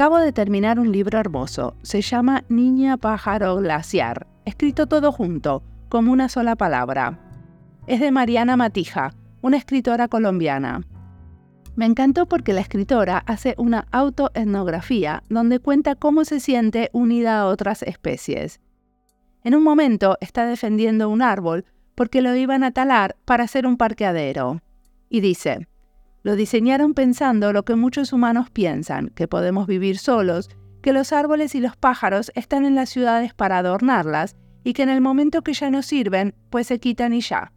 Acabo de terminar un libro hermoso. Se llama Niña Pájaro Glaciar, escrito todo junto, como una sola palabra. Es de Mariana Matija, una escritora colombiana. Me encantó porque la escritora hace una autoetnografía donde cuenta cómo se siente unida a otras especies. En un momento está defendiendo un árbol porque lo iban a talar para hacer un parqueadero. Y dice, lo diseñaron pensando lo que muchos humanos piensan, que podemos vivir solos, que los árboles y los pájaros están en las ciudades para adornarlas y que en el momento que ya no sirven, pues se quitan y ya.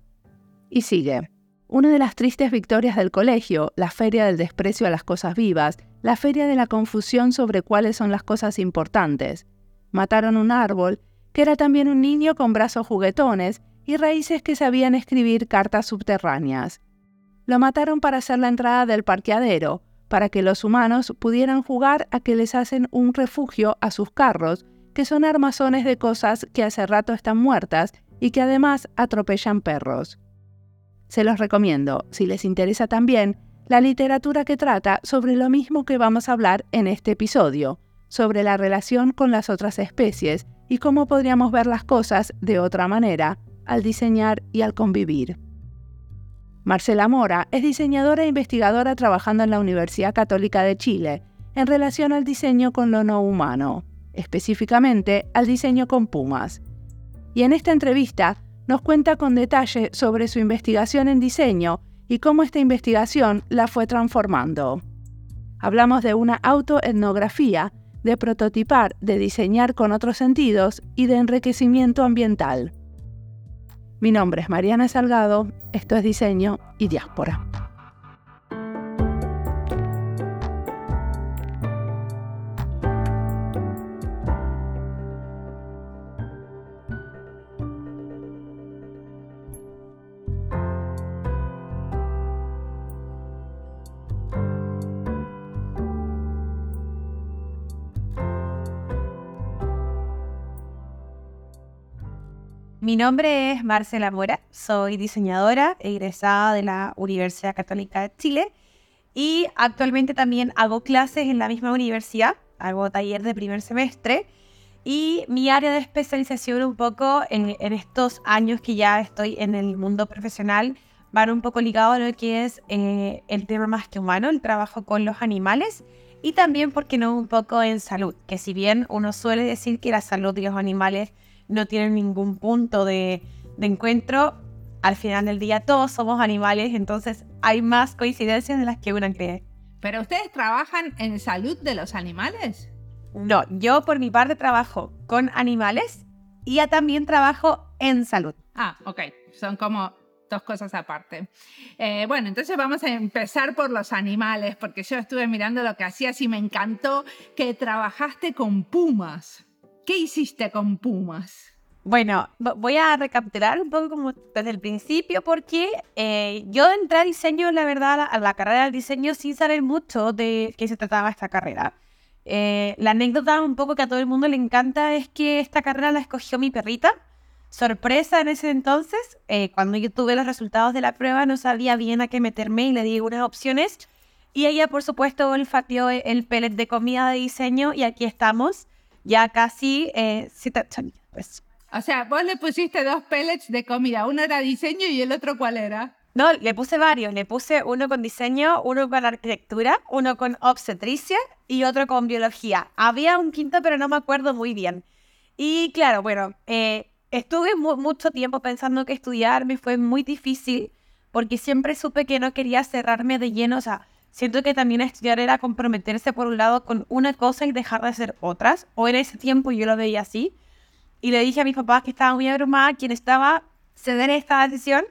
Y sigue. Una de las tristes victorias del colegio, la feria del desprecio a las cosas vivas, la feria de la confusión sobre cuáles son las cosas importantes. Mataron un árbol, que era también un niño con brazos juguetones y raíces que sabían escribir cartas subterráneas. Lo mataron para hacer la entrada del parqueadero, para que los humanos pudieran jugar a que les hacen un refugio a sus carros, que son armazones de cosas que hace rato están muertas y que además atropellan perros. Se los recomiendo, si les interesa también, la literatura que trata sobre lo mismo que vamos a hablar en este episodio, sobre la relación con las otras especies y cómo podríamos ver las cosas de otra manera al diseñar y al convivir. Marcela Mora es diseñadora e investigadora trabajando en la Universidad Católica de Chile en relación al diseño con lo no humano, específicamente al diseño con pumas. Y en esta entrevista nos cuenta con detalle sobre su investigación en diseño y cómo esta investigación la fue transformando. Hablamos de una autoetnografía, de prototipar, de diseñar con otros sentidos y de enriquecimiento ambiental. Mi nombre es Mariana Salgado, esto es Diseño y Diáspora. Mi nombre es Marcela Mora, soy diseñadora egresada de la Universidad Católica de Chile y actualmente también hago clases en la misma universidad, hago taller de primer semestre y mi área de especialización un poco en, estos años que ya estoy en el mundo profesional van un poco ligado a lo que es eh, el tema más que humano, el trabajo con los animales y también, porque no, un poco en salud, que si bien uno suele decir que la salud de los animales no tienen ningún punto de, encuentro. Al final del día todos somos animales, entonces hay más coincidencias de las que uno cree. ¿Pero ustedes trabajan en salud de los animales? No, yo por mi parte trabajo con animales y ya también trabajo en salud. Ah, ok. Son como dos cosas aparte. Eh, bueno, entonces vamos a empezar por los animales, porque yo estuve mirando lo que hacías y me encantó que trabajaste con pumas. ¿Qué hiciste con Pumas? Bueno, voy a recapitular un poco como desde el principio porque eh, yo entré a diseño, la verdad, a la carrera del diseño sin saber mucho de qué se trataba esta carrera. Eh, la anécdota un poco que a todo el mundo le encanta es que esta carrera la escogió mi perrita. Sorpresa en ese entonces, eh, cuando yo tuve los resultados de la prueba no sabía bien a qué meterme y le di unas opciones. Y ella, por supuesto, olfateó el pellet de comida de diseño y aquí estamos ya casi eh, pues. O sea, vos le pusiste dos pellets de comida, uno era diseño y el otro cuál era. No, le puse varios, le puse uno con diseño, uno con arquitectura, uno con obstetricia y otro con biología. Había un quinto, pero no me acuerdo muy bien. Y claro, bueno, eh, estuve mucho tiempo pensando que estudiar me fue muy difícil porque siempre supe que no quería cerrarme de lleno, o sea, Siento que también estudiar era comprometerse por un lado con una cosa y dejar de hacer otras. O en ese tiempo yo lo veía así. Y le dije a mis papás que estaba muy abrumada, quien estaba ceder esta decisión.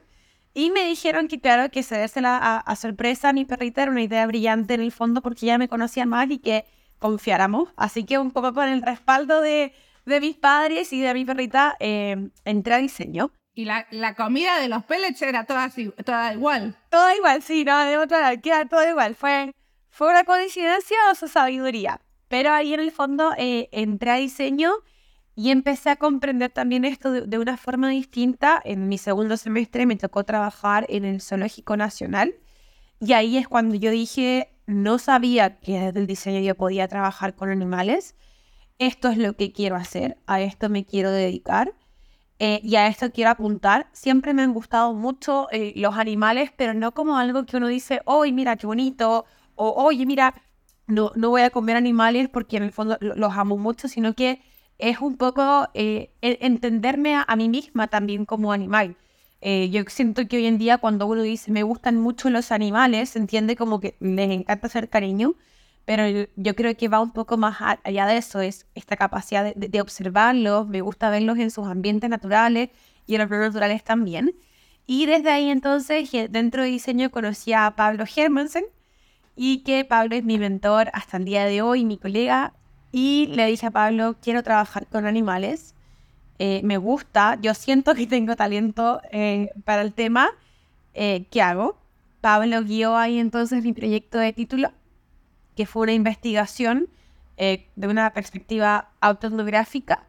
Y me dijeron que, claro, que cedérsela a, a, sorpresa a mi perrita era una idea brillante en el fondo porque ya me conocía más y que confiáramos. Así que un poco con el respaldo de, de mis padres y de mi perrita eh, entré a diseño. Y la, comida de los pellets era toda, toda igual. Toda igual, sí, no, de otra queda todo igual. Fue, fue una coincidencia o su sabiduría. Pero ahí en el fondo eh, entré a diseño y empecé a comprender también esto de, una forma distinta. En mi segundo semestre me tocó trabajar en el Zoológico Nacional. Y ahí es cuando yo dije, no sabía que desde el diseño yo podía trabajar con animales. Esto es lo que quiero hacer, a esto me quiero dedicar eh, y a esto quiero apuntar. Siempre me han gustado mucho eh, los animales, pero no como algo que uno dice, oye, mira, qué bonito, o oye, mira, no, no voy a comer animales porque en el fondo los amo mucho, sino que es un poco eh, entenderme a, mí misma también como animal. Yo siento que hoy en día cuando uno dice me gustan mucho los animales, se entiende como que les encanta hacer cariño, pero yo, creo que va un poco más allá de eso, es esta capacidad de, observarlos, me gusta verlos en sus ambientes naturales y en los naturales también. Y desde ahí entonces, dentro de diseño, conocí a Pablo Hermansen y que Pablo es mi mentor hasta el día de hoy, mi colega. Y le dije a Pablo, quiero trabajar con animales eh, me gusta, yo siento que tengo talento eh, para el tema, eh, ¿qué hago? Pablo guió ahí entonces mi proyecto de título, que fue una investigación de una perspectiva autoetnográfica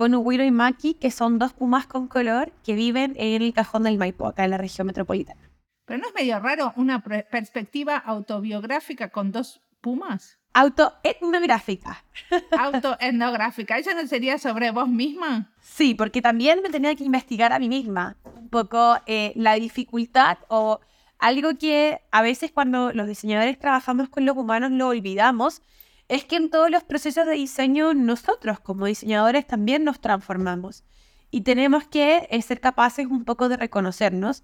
con Uguiro y Maki, que son dos pumas con color que viven en el cajón del Maipo, acá en la región metropolitana. Pero no es medio raro una perspectiva autobiográfica con dos pumas. Autoetnográfica. Autoetnográfica. ¿Eso no sería sobre vos misma? Sí, porque también me tenía que investigar a mí misma un poco eh, la dificultad o algo que a veces cuando los diseñadores trabajamos con los humanos lo olvidamos, es que en todos los procesos de diseño nosotros como diseñadores también nos transformamos y tenemos que eh, ser capaces un poco de reconocernos.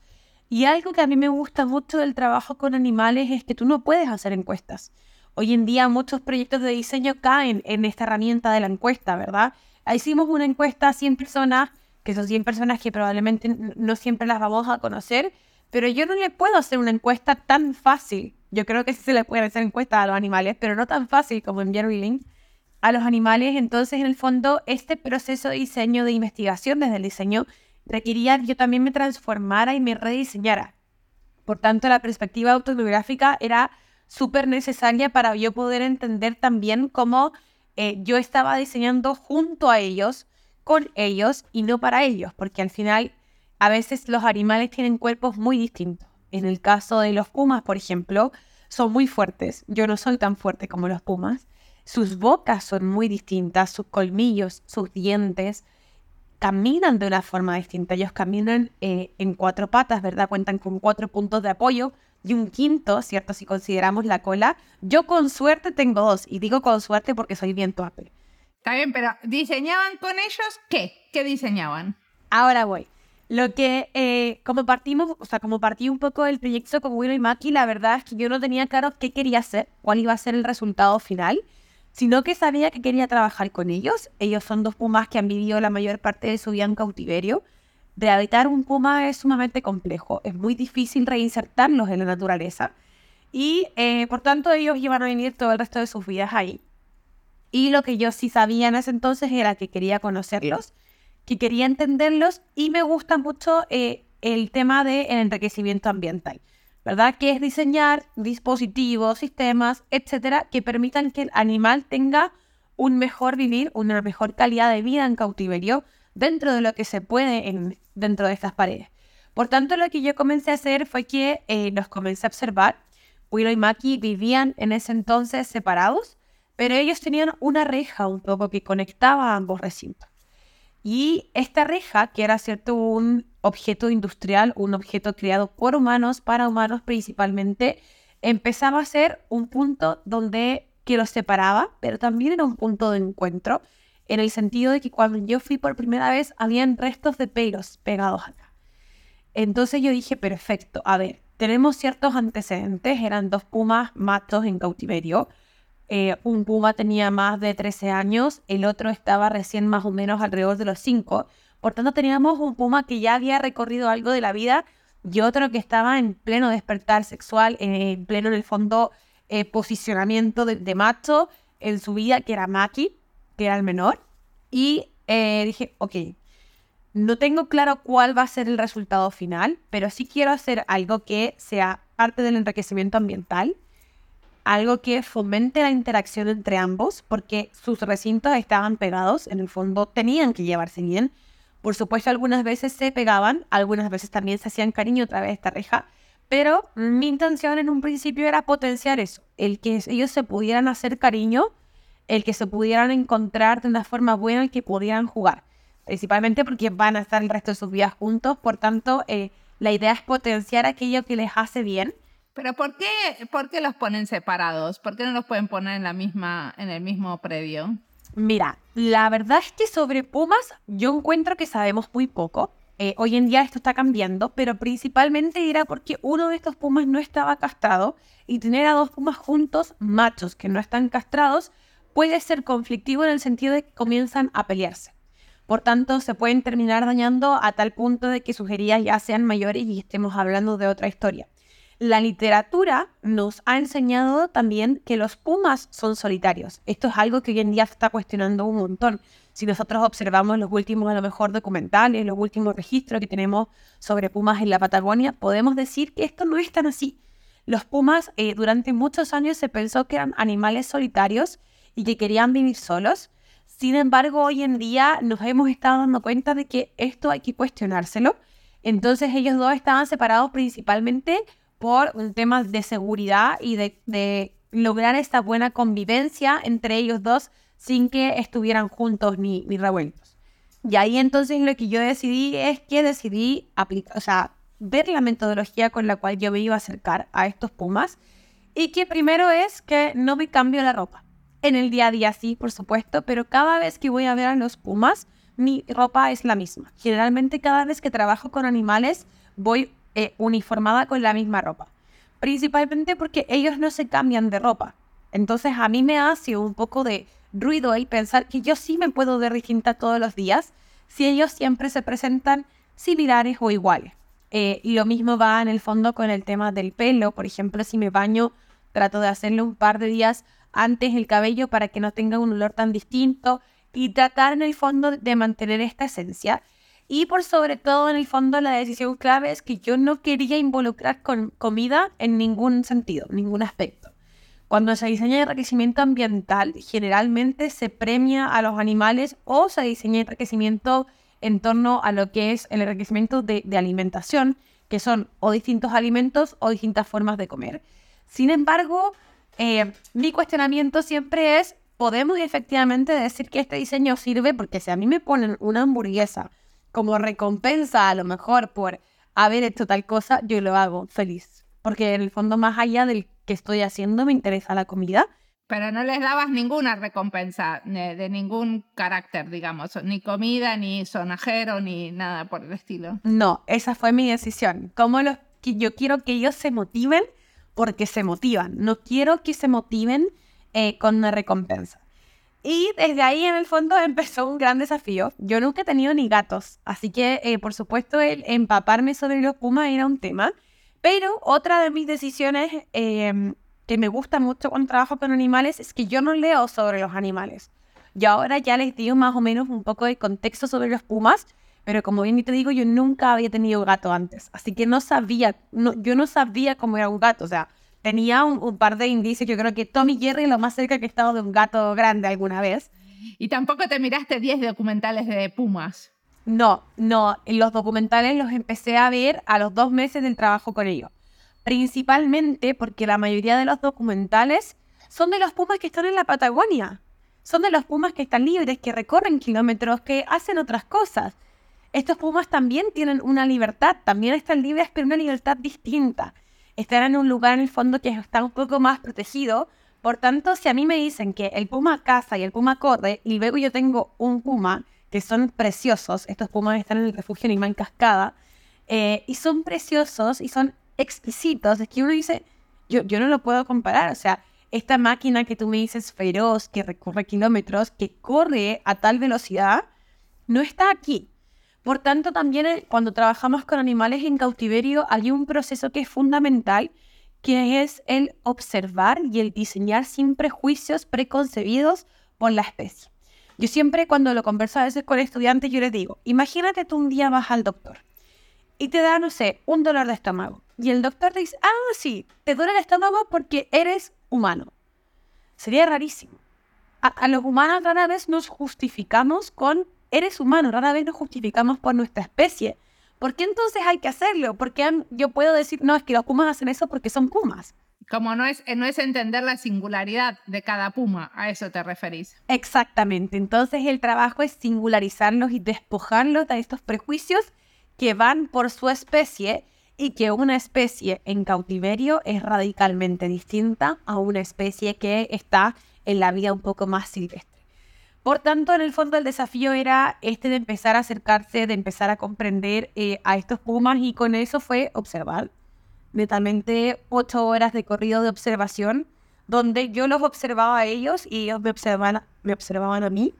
Y algo que a mí me gusta mucho del trabajo con animales es que tú no puedes hacer encuestas. Hoy en día muchos proyectos de diseño caen en esta herramienta de la encuesta, ¿verdad? Hicimos una encuesta a 100 personas, que son 100 personas que probablemente no siempre las vamos a conocer, pero yo no le puedo hacer una encuesta tan fácil. Yo creo que sí se le puede hacer encuesta a los animales, pero no tan fácil como enviar un link a los animales. Entonces, en el fondo, este proceso de diseño, de investigación desde el diseño, requería que yo también me transformara y me rediseñara. Por tanto, la perspectiva autobiográfica era súper necesaria para yo poder entender también cómo eh, yo estaba diseñando junto a ellos, con ellos y no para ellos, porque al final a veces los animales tienen cuerpos muy distintos. En el caso de los pumas, por ejemplo, son muy fuertes. Yo no soy tan fuerte como los pumas. Sus bocas son muy distintas, sus colmillos, sus dientes, caminan de una forma distinta. Ellos caminan eh, en cuatro patas, ¿verdad? Cuentan con cuatro puntos de apoyo y un quinto, ¿cierto? Si consideramos la cola. Yo con suerte tengo dos, y digo con suerte porque soy bien torpe. Está bien, pero ¿diseñaban con ellos qué? ¿Qué diseñaban? Ahora voy. Lo que, eh, como partimos, o sea, como partí un poco del proyecto con Willow y Maki, la verdad es que yo no tenía claro qué quería hacer, cuál iba a ser el resultado final, sino que sabía que quería trabajar con ellos. Ellos son dos pumas que han vivido la mayor parte de su vida en cautiverio Rehabilitar un puma es sumamente complejo, es muy difícil reinsertarlos en la naturaleza y eh, por tanto ellos iban a vivir todo el resto de sus vidas ahí. Y lo que yo sí sabía en ese entonces era que quería conocerlos, que quería entenderlos y me gusta mucho eh, el tema del enriquecimiento ambiental, ¿verdad? Que es diseñar dispositivos, sistemas, etcétera, que permitan que el animal tenga un mejor vivir, una mejor calidad de vida en cautiverio dentro de lo que se puede en, dentro de estas paredes. Por tanto, lo que yo comencé a hacer fue que eh, los comencé a observar. Willow y Maki vivían en ese entonces separados, pero ellos tenían una reja un poco que conectaba ambos recintos. Y esta reja, que era cierto un objeto industrial, un objeto creado por humanos, para humanos principalmente, empezaba a ser un punto donde que los separaba, pero también era un punto de encuentro en el sentido de que cuando yo fui por primera vez habían restos de pelos pegados acá. Entonces yo dije, perfecto, a ver, tenemos ciertos antecedentes, eran dos pumas matos en cautiverio. Eh, un puma tenía más de 13 años, el otro estaba recién más o menos alrededor de los 5. Por tanto, teníamos un puma que ya había recorrido algo de la vida y otro que estaba en pleno despertar sexual, en pleno, en el fondo, eh, posicionamiento de, macho en su vida, que era Maki que era el menor, y eh, dije, ok, no tengo claro cuál va a ser el resultado final, pero sí quiero hacer algo que sea parte del enriquecimiento ambiental, algo que fomente la interacción entre ambos, porque sus recintos estaban pegados, en el fondo tenían que llevarse bien. Por supuesto, algunas veces se pegaban, algunas veces también se hacían cariño a través de esta reja, Pero mi intención en un principio era potenciar eso, el que ellos se pudieran hacer cariño, el que se pudieran encontrar de una forma buena, el que pudieran jugar. Principalmente porque van a estar el resto de sus vidas juntos, por tanto, eh, la idea es potenciar aquello que les hace bien. Pero ¿por qué, ¿por qué los ponen separados? ¿Por qué no los pueden poner en, la misma, en el mismo predio? Mira, la verdad es que sobre pumas yo encuentro que sabemos muy poco. Eh, hoy en día esto está cambiando, pero principalmente era porque uno de estos pumas no estaba castrado y tener a dos pumas juntos, machos que no están castrados, puede ser conflictivo en el sentido de que comienzan a pelearse. Por tanto, se pueden terminar dañando a tal punto de que sus heridas ya sean mayores y estemos hablando de otra historia. La literatura nos ha enseñado también que los pumas son solitarios. Esto es algo que hoy en día se está cuestionando un montón si nosotros observamos los últimos, a lo mejor, documentales, los últimos registros que tenemos sobre pumas en la Patagonia, podemos decir que esto no es tan así. Los pumas eh, durante muchos años se pensó que eran animales solitarios y que querían vivir solos. Sin embargo, hoy en día nos hemos estado dando cuenta de que esto hay que cuestionárselo. Entonces ellos dos estaban separados principalmente por un tema de seguridad y de, lograr esta buena convivencia entre ellos dos sin que estuvieran juntos ni, ni revueltos. Y ahí entonces lo que yo decidí es que decidí aplicar, o sea, ver la metodología con la cual yo me iba a acercar a estos pumas y que primero es que no me cambio la ropa. En el día a día sí, por supuesto, pero cada vez que voy a ver a los pumas, mi ropa es la misma. Generalmente cada vez que trabajo con animales voy eh, uniformada con la misma ropa. Principalmente porque ellos no se cambian de ropa. Entonces a mí me hace un poco de ruido el pensar que yo sí me puedo ver distinta todos los días si ellos siempre se presentan similares o iguales. Eh, y lo mismo va en el fondo con el tema del pelo. Por ejemplo, si me baño, trato de hacerlo un par de días antes el cabello para que no tenga un olor tan distinto y tratar en el fondo de mantener esta esencia. Y por sobre todo, en el fondo, la decisión clave es que yo no quería involucrar con comida en ningún sentido, ningún aspecto. Cuando se diseña enriquecimiento ambiental, generalmente se premia a los animales o se diseña enriquecimiento en torno a lo que es el enriquecimiento de, alimentación, que son o distintos alimentos o distintas formas de comer. Sin embargo, eh, mi cuestionamiento siempre es, ¿podemos efectivamente decir que este diseño sirve? Porque si a mí me ponen una hamburguesa como recompensa a lo mejor por haber hecho tal cosa, yo lo hago feliz. Porque en el fondo, más allá del que estoy haciendo, me interesa la comida. Pero no les dabas ninguna recompensa de, ningún carácter, digamos, ni comida, ni sonajero, ni nada por el estilo. No, esa fue mi decisión. Como los, yo quiero que ellos se motiven porque se motivan. No quiero que se motiven eh, con una recompensa. Y desde ahí, en el fondo, empezó un gran desafío. Yo nunca he tenido ni gatos, así que, eh, por supuesto, el empaparme sobre los pumas era un tema. Pero otra de mis decisiones em, que me gusta mucho cuando trabajo con animales es que yo no leo sobre los animales. Yo ahora ya les digo más o menos un poco de contexto sobre los pumas, pero como bien te digo, yo nunca había tenido gato antes, así que no sabía, no, yo no sabía cómo era un gato, o sea, tenía un, par de indicios, yo creo que Tommy Jerry es lo más cerca que he estado de un gato grande alguna vez. Y tampoco te miraste 10 documentales de pumas. No, no, los documentales los empecé a ver a los dos meses del trabajo con ellos. Principalmente porque la mayoría de los documentales son de los pumas que están en la Patagonia. Son de los pumas que están libres, que recorren kilómetros, que hacen otras cosas. Estos pumas también tienen una libertad, también están libres, pero una libertad distinta. Están en un lugar en el fondo que está un poco más protegido. Por tanto, si a mí me dicen que el puma caza y el puma corre, y luego yo tengo un puma que son preciosos. Estos pumas están en el refugio animal Cascada. Eh, y son preciosos y son exquisitos. Es que uno dice, yo, yo no lo puedo comparar. O sea, esta máquina que tú me dices feroz, que recorre kilómetros, que corre a tal velocidad, no está aquí. Por tanto, también eh, cuando trabajamos con animales en cautiverio hay un proceso que es fundamental, que es el observar y el diseñar sin prejuicios preconcebidos por la especie. Yo siempre cuando lo converso a veces con estudiantes, yo les digo, imagínate tú un día vas al doctor y te da, no sé, un dolor de estómago. Y el doctor te dice, ah, sí, te duele el estómago porque eres humano. Sería rarísimo. A, los humanos rara vez nos justificamos con eres humano, rara vez nos justificamos por nuestra especie. ¿Por qué entonces hay que hacerlo? Porque yo puedo decir, no, es que los pumas hacen eso porque son pumas. Como no es, no es entender la singularidad de cada puma, a eso te referís. Exactamente. Entonces el trabajo es singularizarlos y despojarlos de estos prejuicios que van por su especie y que una especie en cautiverio es radicalmente distinta a una especie que está en la vida un poco más silvestre. Por tanto, en el fondo el desafío era este de empezar a acercarse, de empezar a comprender eh, a estos pumas y con eso fue observar. Netamente ocho horas de corrido de observación, donde yo los observaba a ellos y ellos me observaban, me observaban a mí.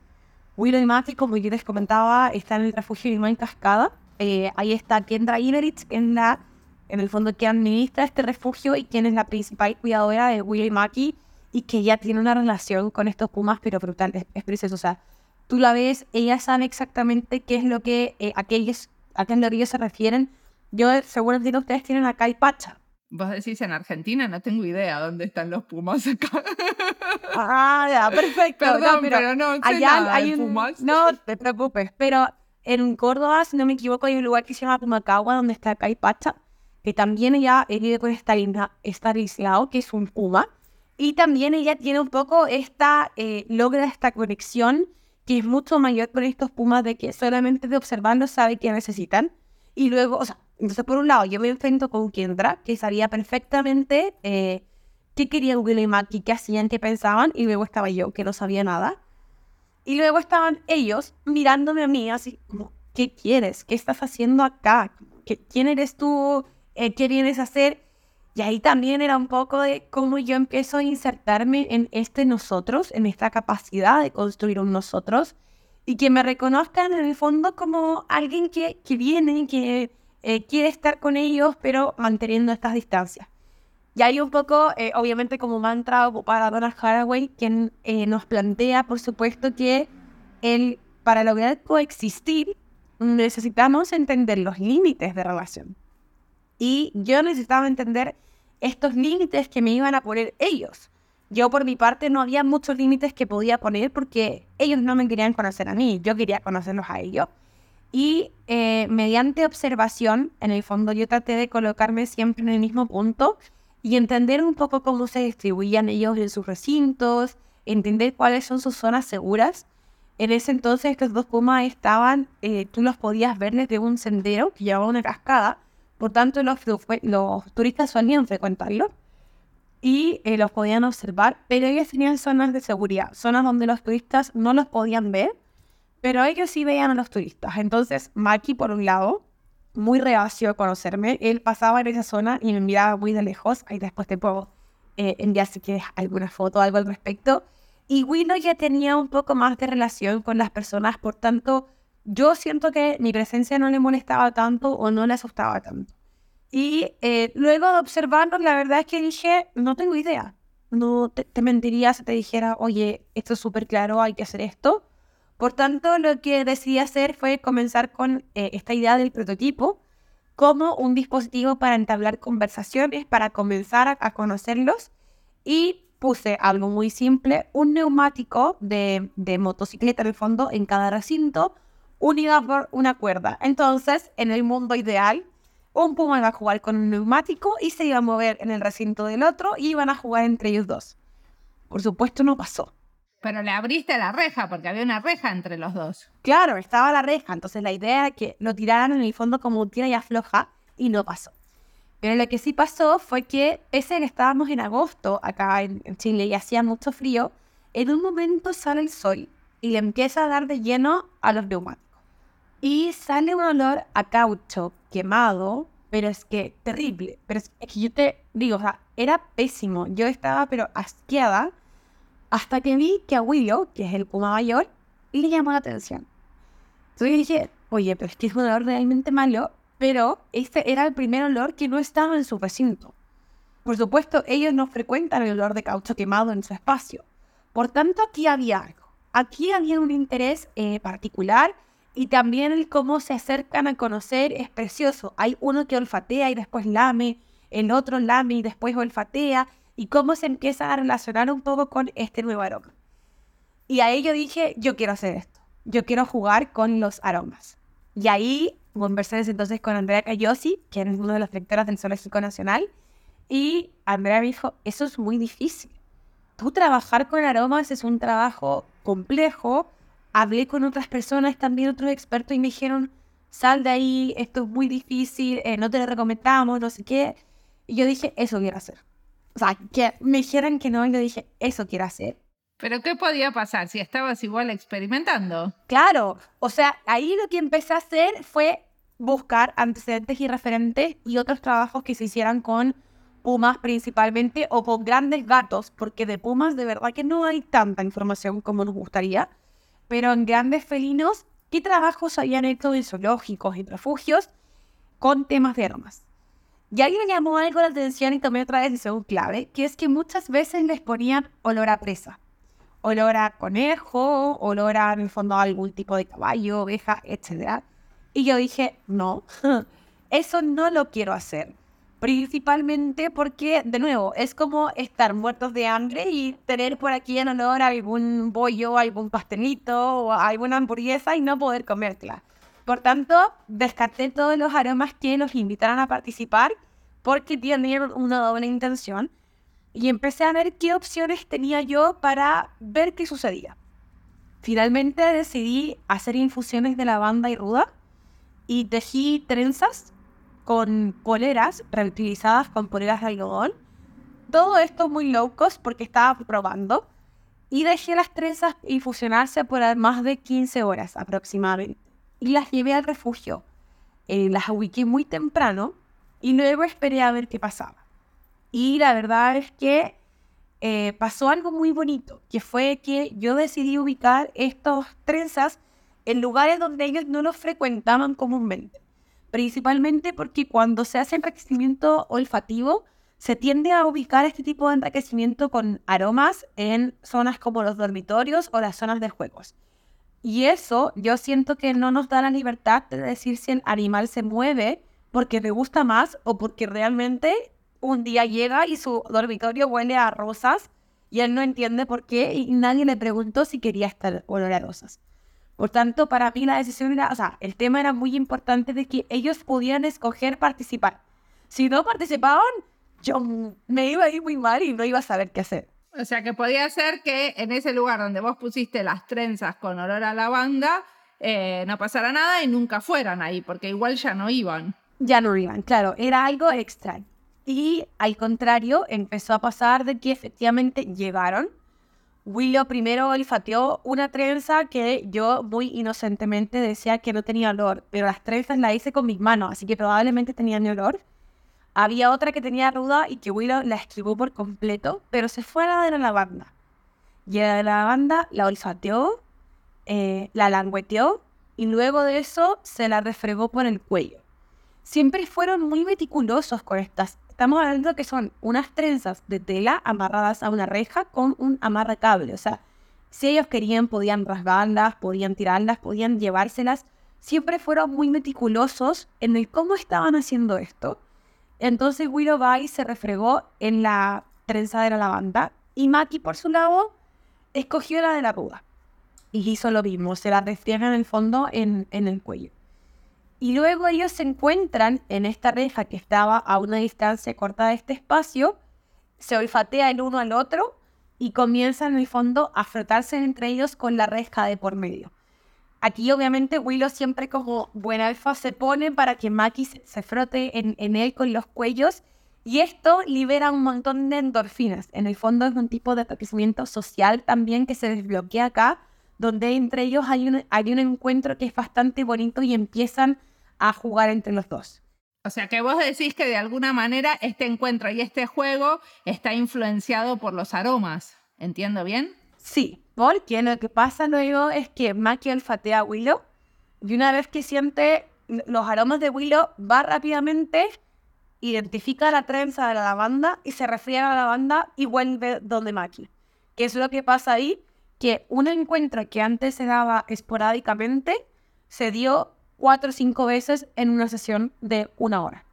Willow y Mati, como yo les comentaba, están en el refugio en Cascada. Eh, ahí está Kendra Inerich, que en el fondo que administra este refugio y quien es la principal cuidadora de Willow y Maki y que ella tiene una relación con estos pumas, pero brutal, es, precioso. O sea, tú la ves, ella sabe exactamente qué es lo que, eh, aquellos, a qué es lo que ellos se refieren. Yo seguramente que ustedes tienen acá y Pacha. Vos decís en Argentina, no tengo idea dónde están los pumas acá. Ah, ya, perfecto. Perdón, pero, no sé allá hay un, pumas. No te preocupes, pero en Córdoba, si no me equivoco, hay un lugar que se llama Pumacagua, donde está Caipacha, que también ella vive con esta, esta aislado, que es un puma. Y también ella tiene un poco esta, eh, logra esta conexión que es mucho mayor con estos pumas de que solamente de observarlos sabe qué necesitan. Y luego, o sea, entonces por un lado yo me enfrento con Kendra, que sabía perfectamente eh, qué querían Willy y Mackie, qué hacían, qué pensaban, y luego estaba yo, que no sabía nada. Y luego estaban ellos mirándome a mí así como, ¿qué quieres? ¿Qué estás haciendo acá? ¿Quién eres tú? Eh, ¿Qué vienes a hacer? Y ahí también era un poco de cómo yo empiezo a insertarme en este nosotros, en esta capacidad de construir un nosotros y que me reconozcan en el fondo como alguien que, que viene, que eh, quiere estar con ellos, pero manteniendo estas distancias. Y hay un poco, eh, obviamente, como mantra para Donald Haraway, quien eh, nos plantea, por supuesto, que el, para lograr coexistir necesitamos entender los límites de relación. Y yo necesitaba entender estos límites que me iban a poner ellos. Yo por mi parte no había muchos límites que podía poner porque ellos no me querían conocer a mí, yo quería conocerlos a ellos. Y eh, mediante observación, en el fondo yo traté de colocarme siempre en el mismo punto y entender un poco cómo se distribuían ellos en sus recintos, entender cuáles son sus zonas seguras. En ese entonces estos dos pumas estaban, eh, tú los podías ver desde un sendero que llevaba una cascada por tanto, los, turistas solían frecuentarlo y eh, los podían observar, pero ellos tenían zonas de seguridad, zonas donde los turistas no los podían ver, pero ellos sí veían a los turistas. Entonces, Maki, por un lado, muy reacio a conocerme, él pasaba en esa zona y me miraba muy de lejos, ahí después te puedo eh, enviar si quieres alguna foto o algo al respecto. Y Willow ya tenía un poco más de relación con las personas, por tanto, yo siento que mi presencia no le molestaba tanto o no le asustaba tanto. Y eh, luego de observarlo, la verdad es que dije, no tengo idea. No te, mentiría si te dijera, oye, esto es súper claro, hay que hacer esto. Por tanto, lo que decidí hacer fue comenzar con eh, esta idea del prototipo como un dispositivo para entablar conversaciones, para comenzar a, conocerlos. Y puse algo muy simple, un neumático de, de motocicleta en el fondo en cada recinto unida por una cuerda. Entonces, en el mundo ideal, un puma iba a jugar con un neumático y se iba a mover en el recinto del otro y iban a jugar entre ellos dos. Por supuesto, no pasó. Pero le abriste la reja, porque había una reja entre los dos. Claro, estaba la reja. Entonces la idea era que lo tiraran en el fondo como un tira y afloja y no pasó. Pero lo que sí pasó fue que, pese a que estábamos en agosto acá en Chile y hacía mucho frío, en un momento sale el sol y le empieza a dar de lleno a los neumáticos. Y sale un olor a caucho quemado, pero es que terrible. Pero es que yo te digo, o sea, era pésimo. Yo estaba pero asqueada hasta que vi que a Willow, que es el puma mayor, le llamó la atención. Entonces dije, oye, pero es que es un olor realmente malo, pero este era el primer olor que no estaba en su recinto. Por supuesto, ellos no frecuentan el olor de caucho quemado en su espacio. Por tanto, aquí había algo. Aquí había un interés eh, particular y también el cómo se acercan a conocer es precioso. Hay uno que olfatea y después lame, el otro lame y después olfatea, y cómo se empieza a relacionar un poco con este nuevo aroma. Y ahí yo dije, yo quiero hacer esto. Yo quiero jugar con los aromas. Y ahí conversé entonces con Andrea Cayosi, que es uno de los directores del Zoológico Nacional, y Andrea me dijo, eso es muy difícil. Tú trabajar con aromas es un trabajo complejo. Hablé con otras personas, también otros expertos, y me dijeron, sal de ahí, esto es muy difícil, eh, no te lo recomendamos, no sé qué. Y yo dije, eso quiero hacer. O sea, que me dijeran que no, y yo dije, eso quiero hacer. ¿Pero qué podía pasar si estabas igual experimentando? Claro, o sea, ahí lo que empecé a hacer fue buscar antecedentes y referentes y otros trabajos que se hicieran con pumas principalmente o con grandes gatos, porque de pumas de verdad que no hay tanta información como nos gustaría, pero en grandes felinos, ¿qué trabajos habían hecho en zoológicos y refugios con temas de aromas? Y ahí me llamó algo la atención y tomé otra decisión clave, que es que muchas veces les ponían olor a presa olor a conejo, olor a, en el fondo, algún tipo de caballo, oveja, etc. Y yo dije, no, eso no lo quiero hacer. Principalmente porque, de nuevo, es como estar muertos de hambre y tener por aquí en olor algún bollo, algún pastelito o alguna hamburguesa y no poder comértela. Por tanto, descarté todos los aromas que nos invitaran a participar porque tienen una doble intención y empecé a ver qué opciones tenía yo para ver qué sucedía. Finalmente decidí hacer infusiones de lavanda y ruda y tejí trenzas con poleras reutilizadas con poleras de algodón. Todo esto muy low cost porque estaba probando y dejé las trenzas infusionarse por más de 15 horas aproximadamente y las llevé al refugio. Eh, las ubiqué muy temprano y luego esperé a ver qué pasaba. Y la verdad es que eh, pasó algo muy bonito, que fue que yo decidí ubicar estos trenzas en lugares donde ellos no los frecuentaban comúnmente. Principalmente porque cuando se hace enriquecimiento olfativo, se tiende a ubicar este tipo de enriquecimiento con aromas en zonas como los dormitorios o las zonas de juegos. Y eso yo siento que no nos da la libertad de decir si el animal se mueve porque le gusta más o porque realmente un día llega y su dormitorio huele a rosas y él no entiende por qué y nadie le preguntó si quería estar olor a rosas. Por tanto, para mí la decisión era, o sea, el tema era muy importante de que ellos pudieran escoger participar. Si no participaban, yo me iba a ir muy mal y no iba a saber qué hacer. O sea, que podía ser que en ese lugar donde vos pusiste las trenzas con olor a lavanda, eh, no pasara nada y nunca fueran ahí, porque igual ya no iban. Ya no iban, claro, era algo extraño. Y al contrario, empezó a pasar de que efectivamente llegaron. Willow primero olfateó una trenza que yo muy inocentemente decía que no tenía olor, pero las trenzas las hice con mis manos, así que probablemente tenían olor. Había otra que tenía ruda y que Willow la esquivó por completo, pero se fue a la de la lavanda. Y a la lavanda la olfateó, eh, la langueteó y luego de eso se la refregó por el cuello. Siempre fueron muy meticulosos con estas Estamos hablando que son unas trenzas de tela amarradas a una reja con un amarre cable. O sea, si ellos querían, podían rasgarlas, podían tirarlas, podían llevárselas. Siempre fueron muy meticulosos en el cómo estaban haciendo esto. Entonces Willow se refregó en la trenza de la lavanda y Maki, por su lado, escogió la de la ruda. Y hizo lo mismo, se la refriega en el fondo en el cuello. Y luego ellos se encuentran en esta reja que estaba a una distancia corta de este espacio, se olfatea el uno al otro y comienzan en el fondo a frotarse entre ellos con la reja de por medio. Aquí obviamente Willow siempre como buen alfa se pone para que Maki se, frote en, él con los cuellos y esto libera un montón de endorfinas. En el fondo es un tipo de enriquecimiento social también que se desbloquea acá donde entre ellos hay un, hay un encuentro que es bastante bonito y empiezan a jugar entre los dos. O sea que vos decís que de alguna manera este encuentro y este juego está influenciado por los aromas. ¿Entiendo bien? Sí, porque lo que pasa luego es que Maki olfatea a Willow y una vez que siente los aromas de Willow va rápidamente, identifica la trenza de la lavanda y se refriega a la lavanda y vuelve donde Maki. ¿Qué es lo que pasa ahí? Que un encuentro que antes se daba esporádicamente se dio cuatro o cinco veces en una sesión de una hora.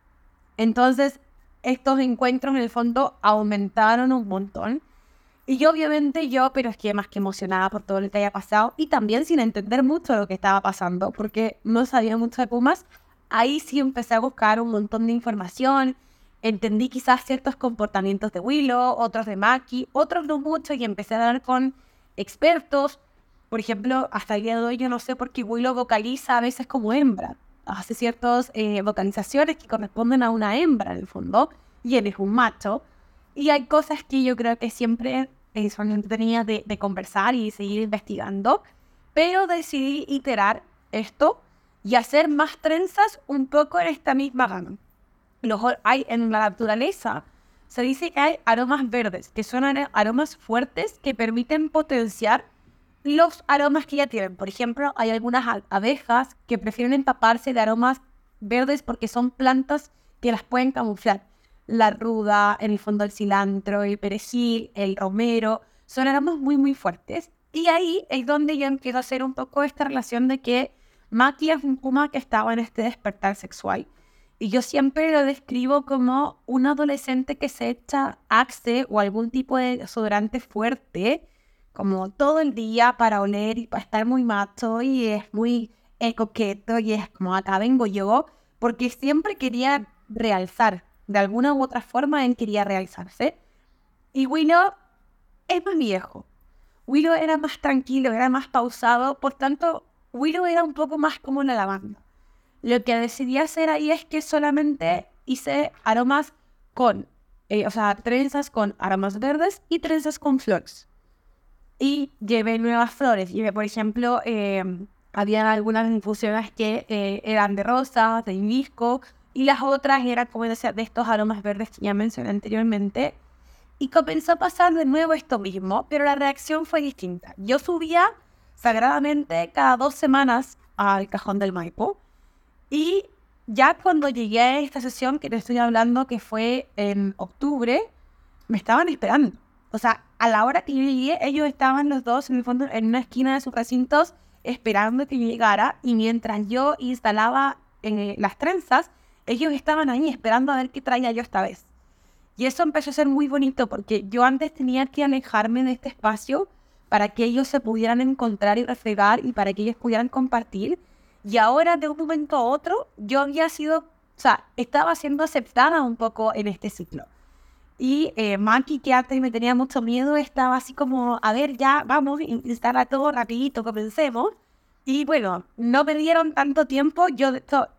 Entonces, estos encuentros en el fondo aumentaron un montón. Y obviamente yo, pero es que más que emocionada por todo lo que haya pasado y también sin entender mucho lo que estaba pasando, porque no sabía mucho de Pumas, ahí sí empecé a buscar un montón de información. Entendí quizás ciertos comportamientos de Willow, otros de Maki, otros no mucho, y empecé a hablar con expertos. Por ejemplo, hasta el día de hoy yo no sé por qué Willow vocaliza a veces como hembra. Hace ciertas eh, vocalizaciones que corresponden a una hembra en el fondo, y él es un macho. Y hay cosas que yo creo que siempre eh, son entretenidas de, de conversar y seguir investigando, pero decidí iterar esto y hacer más trenzas un poco en esta misma gama. Los, hay en la naturaleza, se dice que hay aromas verdes, que son aromas fuertes que permiten potenciar los aromas que ya tienen. Por ejemplo, hay algunas abejas que prefieren empaparse de aromas verdes porque son plantas que las pueden camuflar. La ruda, en el fondo el cilantro, el perejil, el romero, son aromas muy, muy fuertes. Y ahí es donde yo empiezo a hacer un poco esta relación de que Maki es un puma que estaba en este despertar sexual. Y yo siempre lo describo como un adolescente que se echa Axe o algún tipo de desodorante fuerte, como todo el día para oler y para estar muy macho y es muy eh, coqueto y es como acá vengo yo, porque siempre quería realzar, de alguna u otra forma él quería realzarse. Y Willow es más viejo. Willow era más tranquilo, era más pausado, por tanto Willow era un poco más como la lavanda. Lo que decidí hacer ahí es que solamente hice aromas con, eh, o sea, trenzas con aromas verdes y trenzas con flores. Y llevé nuevas flores. Llevé, por ejemplo, eh, había algunas infusiones que eh, eran de rosa, de hibisco, y las otras eran, como decía, de estos aromas verdes que ya mencioné anteriormente. Y comenzó a pasar de nuevo esto mismo, pero la reacción fue distinta. Yo subía sagradamente cada dos semanas al cajón del Maipo. Y ya cuando llegué a esta sesión que te estoy hablando, que fue en octubre, me estaban esperando. O sea, a la hora que yo llegué, ellos estaban los dos en el fondo en una esquina de sus recintos esperando que yo llegara. Y mientras yo instalaba en eh, las trenzas, ellos estaban ahí esperando a ver qué traía yo esta vez. Y eso empezó a ser muy bonito porque yo antes tenía que alejarme de este espacio para que ellos se pudieran encontrar y refregar y para que ellos pudieran compartir. Y ahora, de un momento a otro, yo había sido, o sea, estaba siendo aceptada un poco en este ciclo. Y eh, Maki, que antes me tenía mucho miedo, estaba así como, a ver, ya, vamos, instala todo rapidito, comencemos. Y bueno, no me dieron tanto tiempo. Yo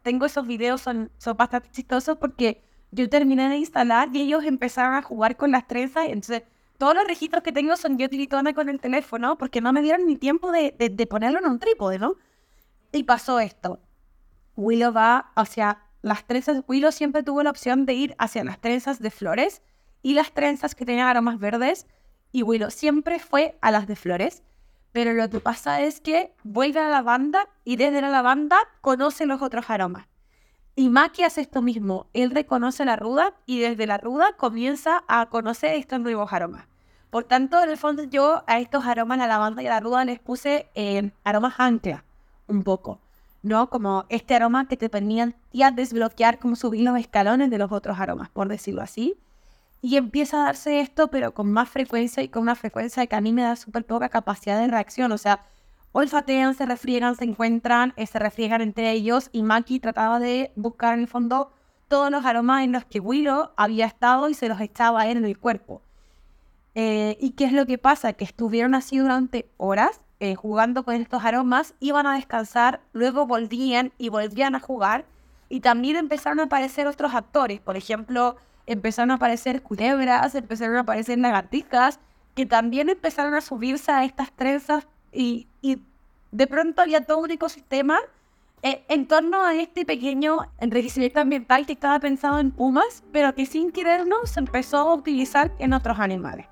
tengo esos videos, son, son bastante chistosos porque yo terminé de instalar y ellos empezaron a jugar con las trenzas. Entonces, todos los registros que tengo son yo utilizando con el teléfono porque no me dieron ni tiempo de, de, ponerlo en un trípode, ¿no? Y pasó esto. Willow va hacia las trenzas. Willow siempre tuvo la opción de ir hacia las trenzas de flores y las trenzas que tenían aromas verdes. Y Willow siempre fue a las de flores. Pero lo que pasa es que vuelve a la lavanda y desde la lavanda conoce los otros aromas. Y Maki hace esto mismo. Él reconoce la ruda y desde la ruda comienza a conocer estos nuevos aromas. Por tanto, en el fondo yo a estos aromas, la lavanda y la ruda, les puse eh, aromas ancla, un poco. ¿no? Como este aroma que te permitía desbloquear, como subir los escalones de los otros aromas, por decirlo así. Y empieza a darse esto, pero con más frecuencia y con una frecuencia que a mí me da súper poca capacidad de reacción. O sea, olfatean, se refriegan, se encuentran, eh, se refriegan entre ellos y Maki trataba de buscar en el fondo todos los aromas en los que Willow había estado y se los echaba en el cuerpo. Eh, ¿Y qué es lo que pasa? Que estuvieron así durante horas eh, jugando con estos aromas, iban a descansar, luego volvían y volvían a jugar y también empezaron a aparecer otros actores, por ejemplo, empezaron a aparecer culebras, empezaron a aparecer lagartijas, que también empezaron a subirse a estas trenzas y, de pronto había todo un ecosistema eh, en torno a este pequeño enriquecimiento ambiental que estaba pensado en pumas, pero que sin querernos se empezó a utilizar en otros animales.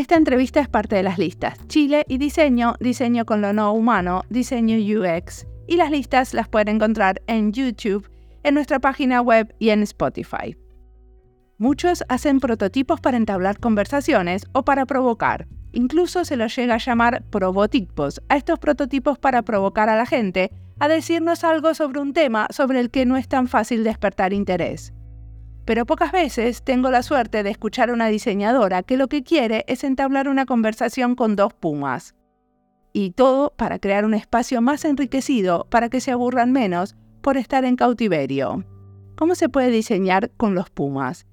Esta entrevista es parte de las listas Chile y Diseño, Diseño con lo no humano, Diseño UX, y las listas las pueden encontrar en YouTube, en nuestra página web y en Spotify. Muchos hacen prototipos para entablar conversaciones o para provocar. Incluso se los llega a llamar probotipos a estos prototipos para provocar a la gente a decirnos algo sobre un tema sobre el que no es tan fácil despertar interés. Pero pocas veces tengo la suerte de escuchar a una diseñadora que lo que quiere es entablar una conversación con dos pumas. Y todo para crear un espacio más enriquecido para que se aburran menos por estar en cautiverio. ¿Cómo se puede diseñar con los pumas?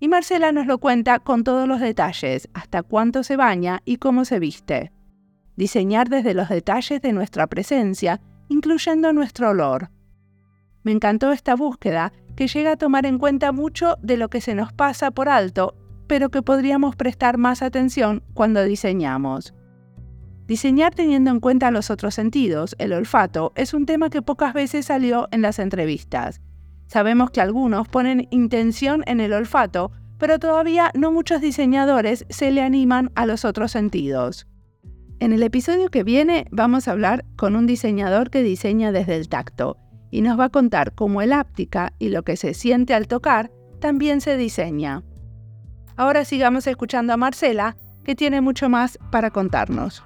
Y Marcela nos lo cuenta con todos los detalles, hasta cuánto se baña y cómo se viste. Diseñar desde los detalles de nuestra presencia, incluyendo nuestro olor. Me encantó esta búsqueda que llega a tomar en cuenta mucho de lo que se nos pasa por alto, pero que podríamos prestar más atención cuando diseñamos. Diseñar teniendo en cuenta los otros sentidos, el olfato, es un tema que pocas veces salió en las entrevistas. Sabemos que algunos ponen intención en el olfato, pero todavía no muchos diseñadores se le animan a los otros sentidos. En el episodio que viene vamos a hablar con un diseñador que diseña desde el tacto y nos va a contar cómo el áptica y lo que se siente al tocar también se diseña. Ahora sigamos escuchando a Marcela, que tiene mucho más para contarnos.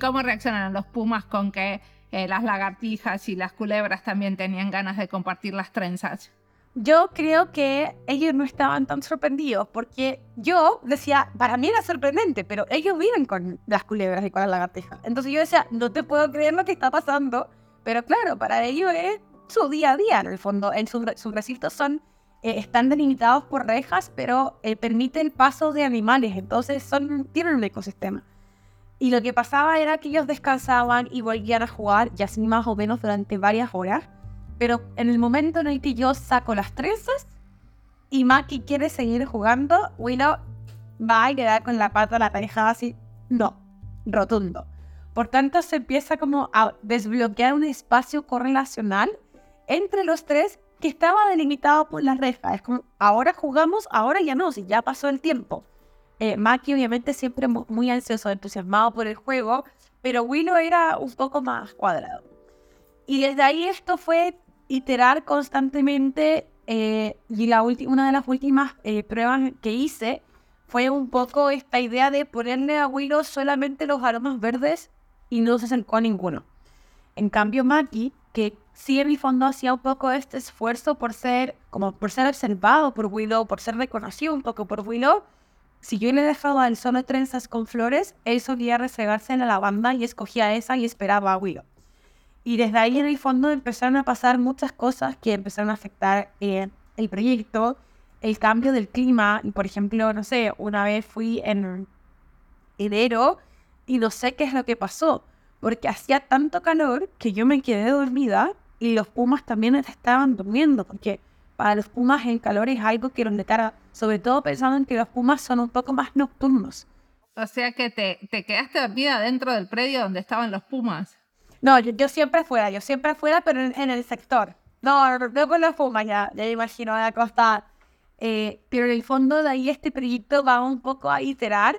Cómo reaccionaron los pumas con que eh, las lagartijas y las culebras también tenían ganas de compartir las trenzas? Yo creo que ellos no estaban tan sorprendidos porque yo decía, para mí era sorprendente, pero ellos viven con las culebras y con las lagartijas. Entonces yo decía, no te puedo creer lo que está pasando, pero claro, para ellos es su día a día en el fondo. En sus, recintos son, eh, están delimitados por rejas, pero eh, permiten paso de animales, entonces son, tienen un ecosistema. Y lo que pasaba era que ellos descansaban y volvían a jugar, ya así más o menos durante varias horas. Pero en el momento en el que yo saco las trenzas y Maki quiere seguir jugando, Willow va a quedar con la pata la pareja así. No, rotundo. Por tanto, se empieza como a desbloquear un espacio correlacional entre los tres que estaba delimitado por las rejas. Es como, ahora jugamos, ahora ya no, si ya pasó el tiempo. Eh, Maki obviamente siempre muy ansioso, entusiasmado por el juego, pero Willow era un poco más cuadrado. Y desde ahí esto fue iterar constantemente eh, y la una de las últimas eh, pruebas que hice fue un poco esta idea de ponerle a Willow solamente los aromas verdes y no se acercó a ninguno. En cambio Maki, que sí en mi fondo hacía un poco este esfuerzo por ser, como por ser observado por Willow, por ser reconocido un poco por Willow, si yo le dejaba el solo trenzas con flores, él solía resegarse en la lavanda y escogía esa y esperaba a Willow. Y desde ahí en el fondo empezaron a pasar muchas cosas que empezaron a afectar eh, el proyecto, el cambio del clima. Por ejemplo, no sé, una vez fui en enero y no sé qué es lo que pasó, porque hacía tanto calor que yo me quedé dormida y los pumas también estaban durmiendo, porque para los pumas el calor es algo que los cara, sobre todo pensando en que los pumas son un poco más nocturnos. O sea que te, te quedaste dormida dentro del predio donde estaban los pumas. No, yo, siempre fuera, yo siempre fuera, pero en, el sector. No, no con los pumas, ya, ya imagino de costa. Eh, pero en el fondo de ahí este proyecto va un poco a iterar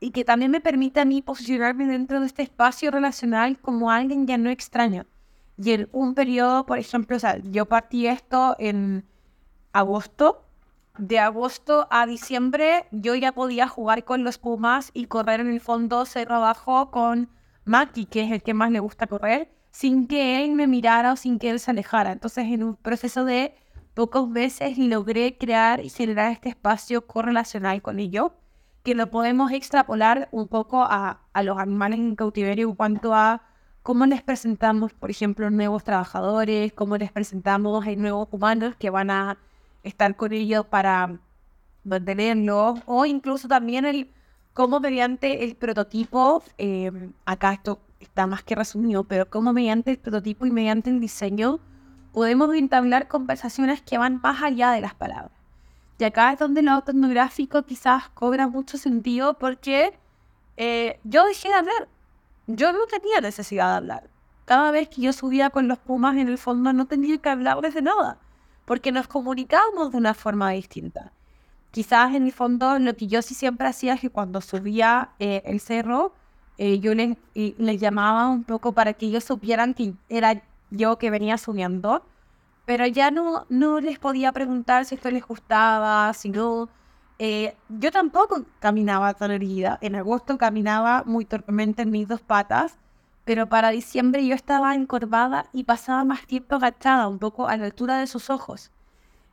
y que también me permite a mí posicionarme dentro de este espacio relacional como alguien ya no extraño. Y en un periodo, por ejemplo, o sea, yo partí esto en agosto. De agosto a diciembre yo ya podía jugar con los Pumas y correr en el fondo cerro abajo con Maki, que es el que más le gusta correr, sin que él me mirara o sin que él se alejara. Entonces en un proceso de pocos meses logré crear y generar este espacio correlacional con ello, que lo podemos extrapolar un poco a, a los animales en cautiverio en cuanto a cómo les presentamos, por ejemplo, nuevos trabajadores, cómo les presentamos a nuevos humanos que van a estar con ellos para mantenerlo, o incluso también el cómo mediante el prototipo, eh, acá esto está más que resumido, pero cómo mediante el prototipo y mediante el diseño podemos entablar conversaciones que van más allá de las palabras. Y acá es donde lo autoetnográfico quizás cobra mucho sentido porque eh, yo dejé de hablar. Yo no tenía necesidad de hablar. Cada vez que yo subía con los pumas en el fondo no tenía que hablarles de nada porque nos comunicábamos de una forma distinta. Quizás en el fondo lo que yo sí siempre hacía es que cuando subía eh, el cerro, eh, yo les, llamaba un poco para que ellos supieran que era yo que venía subiendo, pero ya no, no les podía preguntar si esto les gustaba, si no. Eh, yo tampoco caminaba tan erguida. En agosto caminaba muy torpemente en mis dos patas, pero para diciembre yo estaba encorvada y pasaba más tiempo agachada, un poco a la altura de sus ojos.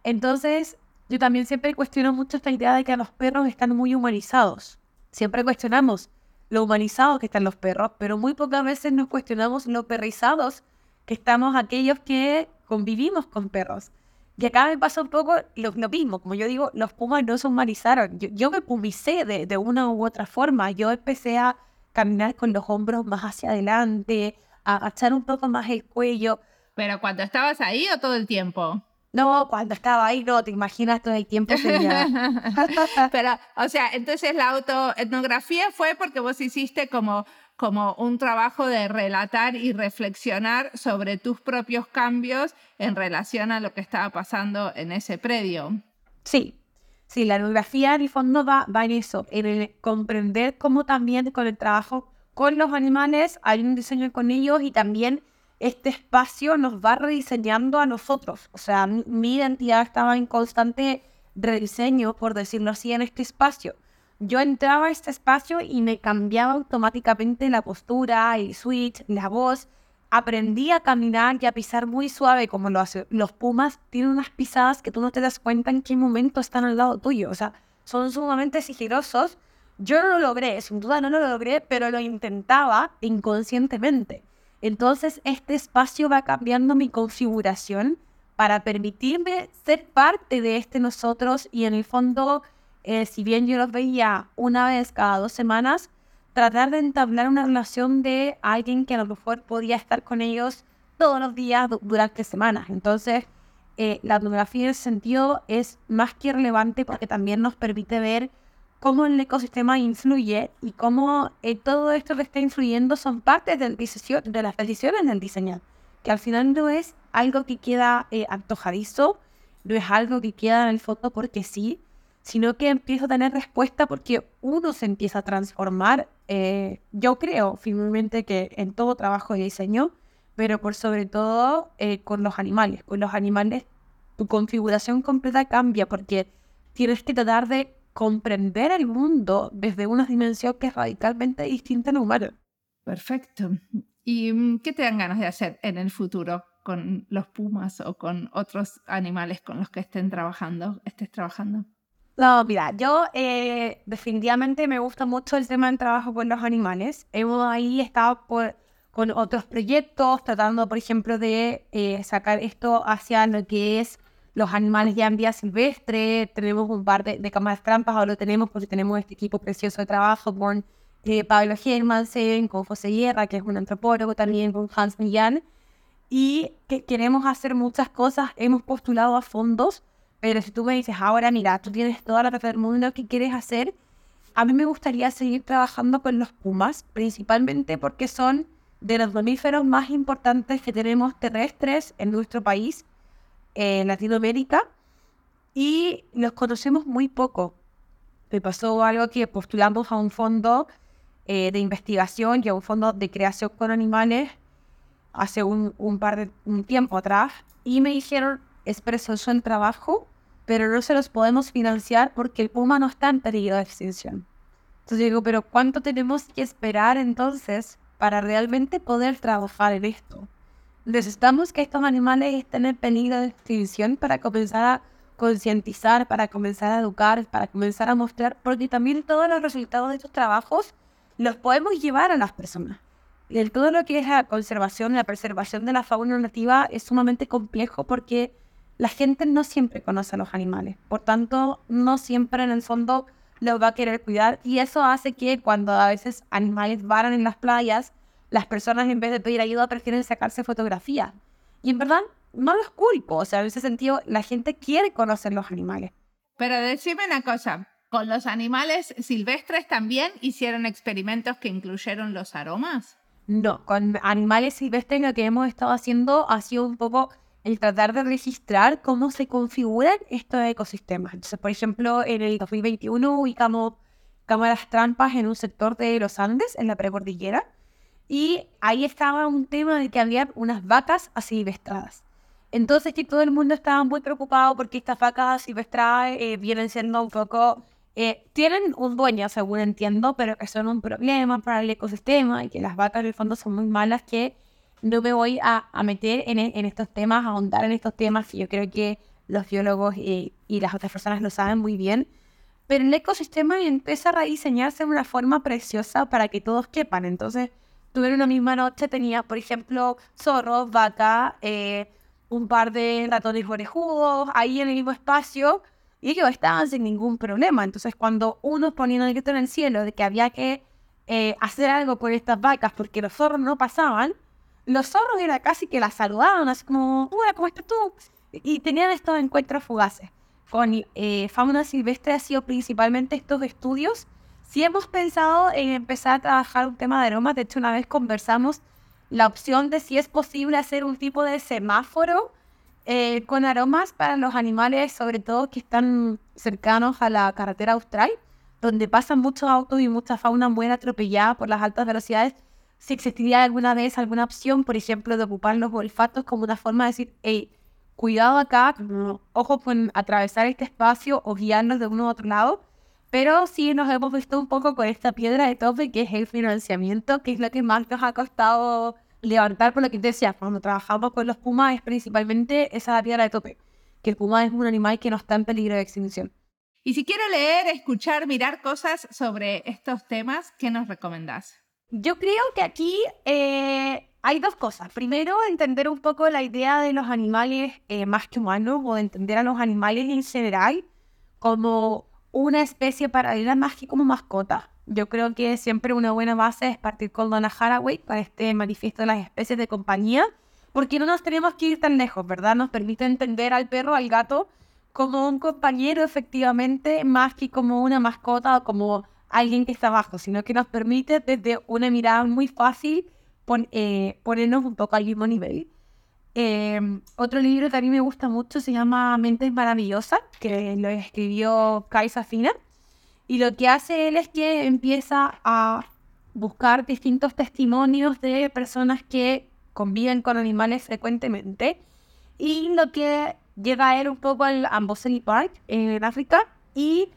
Entonces, yo también siempre cuestiono mucho esta idea de que los perros están muy humanizados. Siempre cuestionamos lo humanizados que están los perros, pero muy pocas veces nos cuestionamos lo perrizados que estamos aquellos que convivimos con perros. Y acá me pasa un poco lo, mismo, como yo digo, los pumas no se humanizaron. Yo, me pumicé de, de, una u otra forma. Yo empecé a caminar con los hombros más hacia adelante, agachar un poco más el cuello. ¿Pero cuando estabas ahí o todo el tiempo? No, cuando estaba ahí, no, te imaginas todo el tiempo sería. Pero, o sea, entonces la autoetnografía fue porque vos hiciste como como un trabajo de relatar y reflexionar sobre tus propios cambios en relación a lo que estaba pasando en ese predio. Sí, sí, la etnografía en el fondo va, va en eso, en el comprender cómo también con el trabajo con los animales hay un diseño con ellos y también este espacio nos va rediseñando a nosotros. O sea, mi identidad estaba en constante rediseño, por decirlo así, en este espacio yo entraba a este espacio y me cambiaba automáticamente la postura, el switch, la voz. Aprendí a caminar y a pisar muy suave como lo hace. Los pumas tienen unas pisadas que tú no te das cuenta en qué momento están al lado tuyo. O sea, son sumamente sigilosos. Yo no lo logré, sin duda no lo logré, pero lo intentaba inconscientemente. Entonces este espacio va cambiando mi configuración para permitirme ser parte de este nosotros y en el fondo eh, si bien yo los veía una vez cada dos semanas, tratar de entablar una relación de alguien que a lo mejor podía estar con ellos todos los días durante semanas. Entonces, eh, la etnografía en ese sentido es más que relevante porque también nos permite ver cómo el ecosistema influye y cómo eh, todo esto que está influyendo son partes del de las decisiones del diseño, que al final no es algo que queda antojadizo, no es algo que queda en el fondo porque sí, sino que empiezo a tener respuesta porque uno se empieza a transformar. Eh, yo creo firmemente que en todo trabajo de diseño, pero por sobre todo eh, con los animales. Con los animales tu configuración completa cambia porque tienes que tratar de comprender el mundo desde una dimensión que es radicalmente distinta al humano. Perfecto. ¿Y mm, qué te dan ganas de hacer en el futuro con los pumas o con otros animales con los que estén trabajando, estés trabajando? No, mira, yo eh, definitivamente me gusta mucho el tema del trabajo con los animales. Hemos ahí estado con otros proyectos, tratando, por ejemplo, de eh, sacar esto hacia lo que es los animales ya en vía silvestre. Tenemos un par de, cámaras trampas, ahora lo tenemos porque tenemos este equipo precioso de trabajo con eh, Pablo Hermansen, con José Guerra, que es un antropólogo también, con Hans Millán. Y que queremos hacer muchas cosas. Hemos postulado a fondos pero si tú me dices, ahora mira, tú tienes toda la plata del mundo que quieres hacer, a mí me gustaría seguir trabajando con los pumas, principalmente porque son de los mamíferos más importantes que tenemos terrestres en nuestro país, en Latinoamérica, y los conocemos muy poco. Me pasó algo que postulamos a un fondo eh, de investigación y a un fondo de creación con animales hace un, un par de un tiempo atrás, y me dijeron, es precioso el trabajo, pero no se los podemos financiar porque el puma no está en peligro de extinción. Entonces digo, pero ¿cuánto tenemos que esperar entonces para realmente poder trabajar en esto? Necesitamos que estos animales estén en peligro de extinción para comenzar a concientizar, para comenzar a educar, para comenzar a mostrar, porque también todos los resultados de estos trabajos los podemos llevar a las personas. Y todo lo que es la conservación, la preservación de la fauna nativa es sumamente complejo porque la gente no siempre conoce a los animales, por tanto, no siempre en el fondo los va a querer cuidar y eso hace que cuando a veces animales varan en las playas, las personas en vez de pedir ayuda prefieren sacarse fotografías. Y en verdad, no los culpo, o sea, en ese sentido, la gente quiere conocer los animales. Pero decime una cosa, ¿con los animales silvestres también hicieron experimentos que incluyeron los aromas? No, con animales silvestres lo que hemos estado haciendo ha sido un poco el tratar de registrar cómo se configuran estos ecosistemas. Entonces, por ejemplo, en el 2021 ubicamos cámaras trampas en un sector de los Andes, en la precordillera. Y ahí estaba un tema de que había unas vacas asilvestradas. Entonces que todo el mundo estaba muy preocupado porque estas vacas asilvestradas eh, vienen siendo un poco... Eh, tienen un dueño, según entiendo, pero que son un problema para el ecosistema y que las vacas en el fondo son muy malas que no me voy a, meter en, en, estos temas, a ahondar en estos temas que yo creo que los biólogos y, y las otras personas lo saben muy bien pero el ecosistema empieza a rediseñarse de una forma preciosa para que todos quepan. Entonces, tuve una misma noche, tenía, por ejemplo, zorros, vaca, eh, un par de ratones orejudos, ahí en el mismo espacio, y ellos estaban sin ningún problema. Entonces, cuando uno ponía el grito en el cielo de que había que eh, hacer algo por estas vacas porque los zorros no pasaban, los zorros era casi que las saludaban, así como, hola, ¿cómo estás tú? Y tenían estos encuentros fugaces con eh, fauna silvestre ha sido principalmente estos estudios. Si hemos pensado en empezar a trabajar un tema de aromas, de hecho una vez conversamos la opción de si es posible hacer un tipo de semáforo eh, con aromas para los animales, sobre todo que están cercanos a la carretera austral, donde pasan muchos autos y mucha fauna muy atropellada por las altas velocidades. Si existiría alguna vez alguna opción, por ejemplo, de ocupar los olfatos como una forma de decir, hey, cuidado acá, ojo con atravesar este espacio o guiarnos de uno a otro lado. Pero sí nos hemos visto un poco con esta piedra de tope que es el financiamiento, que es lo que más nos ha costado levantar, por lo que te decía, cuando trabajamos con los pumas es principalmente esa piedra de tope, que el puma es un animal que no está en peligro de extinción. Y si quiero leer, escuchar, mirar cosas sobre estos temas, ¿qué nos recomendás? Yo creo que aquí eh, hay dos cosas. Primero, entender un poco la idea de los animales eh, más que humanos o de entender a los animales en general como una especie paralela más que como mascota. Yo creo que siempre una buena base es partir con Donna Haraway para este manifiesto de las especies de compañía, porque no nos tenemos que ir tan lejos, ¿verdad? Nos permite entender al perro, al gato, como un compañero efectivamente, más que como una mascota o como alguien que está abajo, sino que nos permite desde una mirada muy fácil eh, ponernos un poco al mismo nivel. Em, otro libro que a mí me gusta mucho se llama Mentes Maravillosas, que lo escribió Kai Safina. Y lo que hace él es que empieza a buscar distintos testimonios de personas que conviven con animales frecuentemente. Y lo que lleva a él un poco al Amboseli Park en África. Y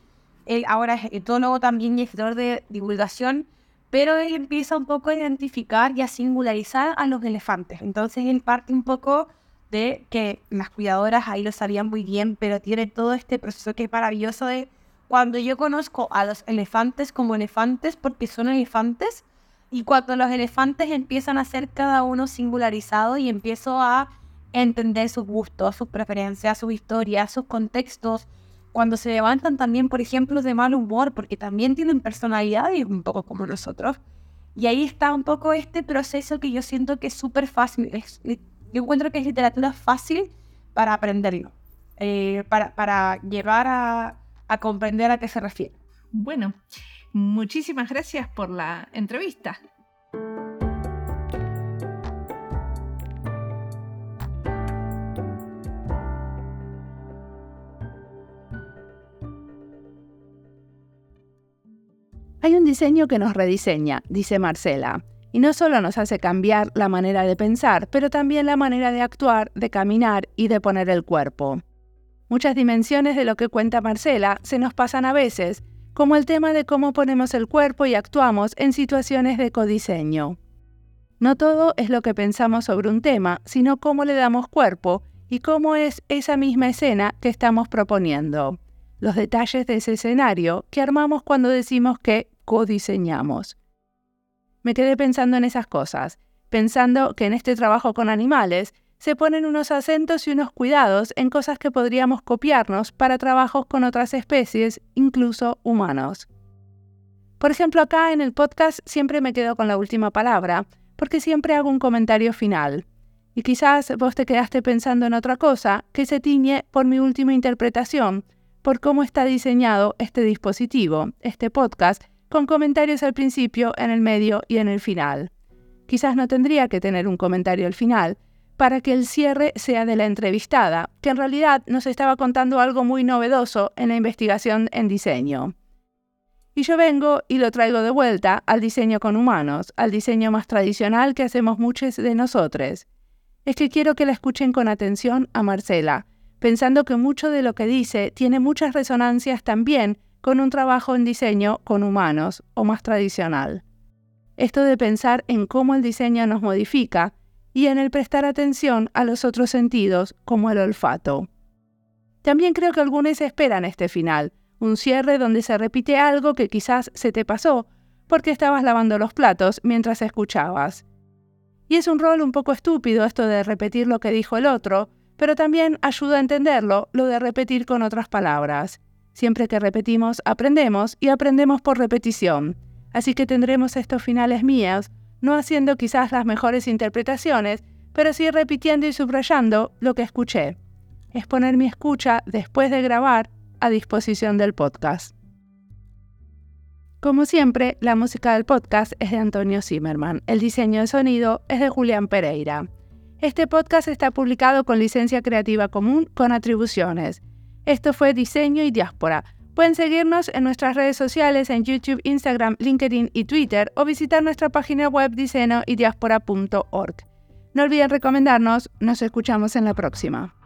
él ahora es etólogo también y escritor de divulgación pero él empieza un poco a identificar y a singularizar a los elefantes. Entonces él parte un poco de que las cuidadoras ahí lo sabían muy bien, pero tiene todo este proceso que es maravilloso de cuando yo conozco a los elefantes como elefantes porque son elefantes y cuando los elefantes empiezan a ser cada uno singularizado y empiezo a entender sus gustos, sus preferencias, sus historias, sus contextos, cuando se levantan también, por ejemplo, de mal humor, porque también tienen personalidad y un poco como nosotros. Y ahí está un poco este proceso que yo siento que es súper fácil. yo encuentro que es literatura fácil para aprenderlo, eh, para, para llevar a, a comprender a qué se refiere. Bueno, muchísimas gracias por la entrevista. Hay un diseño que nos rediseña, dice Marcela, y no solo nos hace cambiar la manera de pensar, pero también la manera de actuar, de caminar y de poner el cuerpo. Muchas dimensiones de lo que cuenta Marcela se nos pasan a veces, como el tema de cómo ponemos el cuerpo y actuamos en situaciones de codiseño. No todo es lo que pensamos sobre un tema, sino cómo le damos cuerpo y cómo es esa misma escena que estamos proponiendo. Los detalles de ese escenario que armamos cuando decimos que codiseñamos. Me quedé pensando en esas cosas, pensando que en este trabajo con animales se ponen unos acentos y unos cuidados en cosas que podríamos copiarnos para trabajos con otras especies, incluso humanos. Por ejemplo, acá en el podcast siempre me quedo con la última palabra, porque siempre hago un comentario final. Y quizás vos te quedaste pensando en otra cosa que se tiñe por mi última interpretación, por cómo está diseñado este dispositivo, este podcast, con comentarios al principio, en el medio y en el final. Quizás no tendría que tener un comentario al final, para que el cierre sea de la entrevistada, que en realidad nos estaba contando algo muy novedoso en la investigación en diseño. Y yo vengo y lo traigo de vuelta al diseño con humanos, al diseño más tradicional que hacemos muchos de nosotros. Es que quiero que la escuchen con atención a Marcela, pensando que mucho de lo que dice tiene muchas resonancias también con un trabajo en diseño con humanos o más tradicional. Esto de pensar en cómo el diseño nos modifica y en el prestar atención a los otros sentidos como el olfato. También creo que algunos esperan este final, un cierre donde se repite algo que quizás se te pasó porque estabas lavando los platos mientras escuchabas. Y es un rol un poco estúpido esto de repetir lo que dijo el otro, pero también ayuda a entenderlo lo de repetir con otras palabras. Siempre que repetimos, aprendemos y aprendemos por repetición. Así que tendremos estos finales míos, no haciendo quizás las mejores interpretaciones, pero sí repitiendo y subrayando lo que escuché. Es poner mi escucha después de grabar a disposición del podcast. Como siempre, la música del podcast es de Antonio Zimmerman, el diseño de sonido es de Julián Pereira. Este podcast está publicado con licencia creativa común con atribuciones. Esto fue Diseño y Diáspora. Pueden seguirnos en nuestras redes sociales en YouTube, Instagram, LinkedIn y Twitter o visitar nuestra página web diseñoydiaspora.org. No olviden recomendarnos, nos escuchamos en la próxima.